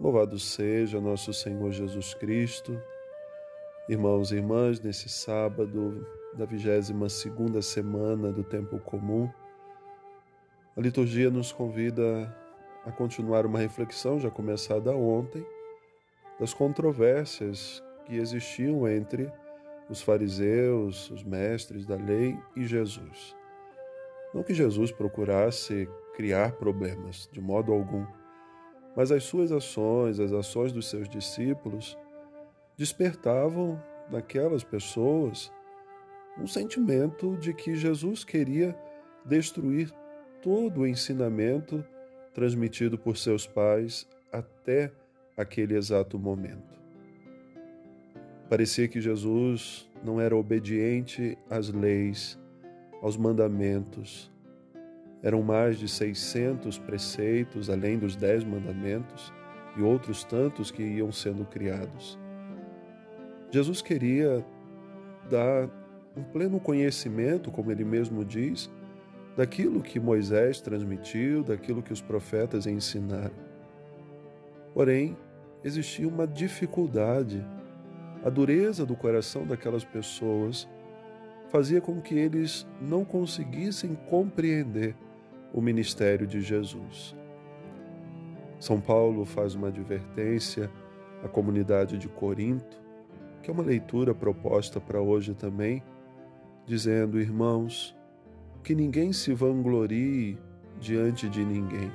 Louvado seja nosso Senhor Jesus Cristo. Irmãos e irmãs, nesse sábado da 22 segunda semana do tempo comum, a liturgia nos convida a continuar uma reflexão já começada ontem das controvérsias que existiam entre os fariseus, os mestres da lei e Jesus. Não que Jesus procurasse criar problemas, de modo algum mas as suas ações, as ações dos seus discípulos, despertavam naquelas pessoas um sentimento de que Jesus queria destruir todo o ensinamento transmitido por seus pais até aquele exato momento. Parecia que Jesus não era obediente às leis, aos mandamentos, eram mais de 600 preceitos, além dos dez mandamentos e outros tantos que iam sendo criados. Jesus queria dar um pleno conhecimento, como ele mesmo diz, daquilo que Moisés transmitiu, daquilo que os profetas ensinaram. Porém, existia uma dificuldade. A dureza do coração daquelas pessoas fazia com que eles não conseguissem compreender o ministério de Jesus. São Paulo faz uma advertência à comunidade de Corinto, que é uma leitura proposta para hoje também, dizendo: Irmãos, que ninguém se vanglorie diante de ninguém,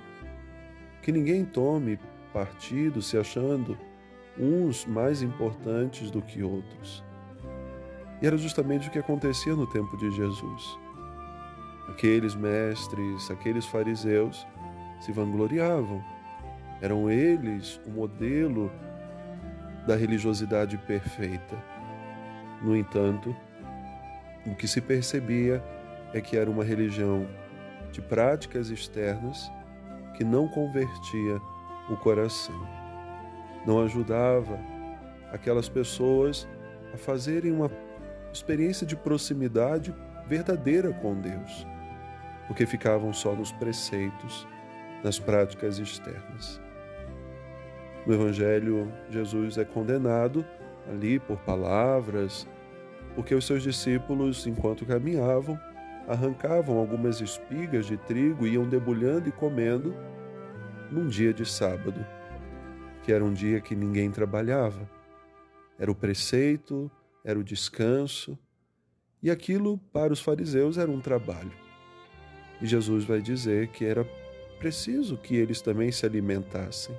que ninguém tome partido se achando uns mais importantes do que outros. E era justamente o que acontecia no tempo de Jesus. Aqueles mestres, aqueles fariseus se vangloriavam. Eram eles o modelo da religiosidade perfeita. No entanto, o que se percebia é que era uma religião de práticas externas que não convertia o coração. Não ajudava aquelas pessoas a fazerem uma experiência de proximidade verdadeira com Deus porque ficavam só nos preceitos, nas práticas externas. No Evangelho, Jesus é condenado ali por palavras, porque os seus discípulos, enquanto caminhavam, arrancavam algumas espigas de trigo e iam debulhando e comendo num dia de sábado, que era um dia que ninguém trabalhava. Era o preceito, era o descanso, e aquilo para os fariseus era um trabalho. E Jesus vai dizer que era preciso que eles também se alimentassem.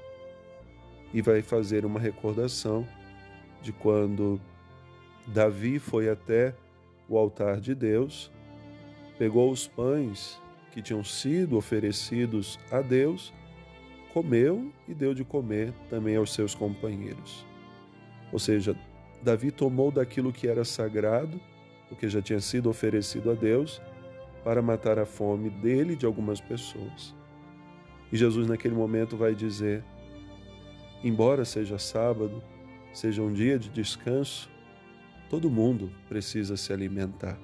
E vai fazer uma recordação de quando Davi foi até o altar de Deus, pegou os pães que tinham sido oferecidos a Deus, comeu e deu de comer também aos seus companheiros. Ou seja, Davi tomou daquilo que era sagrado, porque já tinha sido oferecido a Deus, para matar a fome dele e de algumas pessoas. E Jesus, naquele momento, vai dizer: embora seja sábado, seja um dia de descanso, todo mundo precisa se alimentar.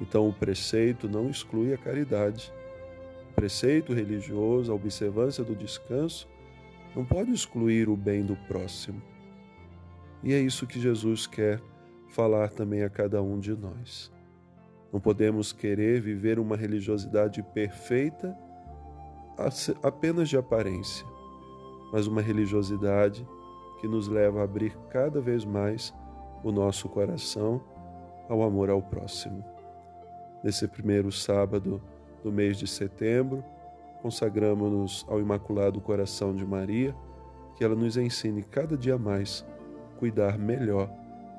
Então, o preceito não exclui a caridade. O preceito religioso, a observância do descanso, não pode excluir o bem do próximo. E é isso que Jesus quer falar também a cada um de nós. Não podemos querer viver uma religiosidade perfeita apenas de aparência, mas uma religiosidade que nos leva a abrir cada vez mais o nosso coração ao amor ao próximo. Nesse primeiro sábado do mês de setembro, consagramos-nos ao Imaculado Coração de Maria, que ela nos ensine cada dia mais cuidar melhor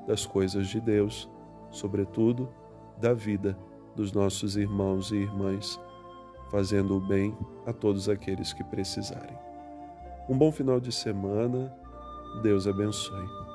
das coisas de Deus, sobretudo da vida dos nossos irmãos e irmãs, fazendo o bem a todos aqueles que precisarem. Um bom final de semana, Deus abençoe.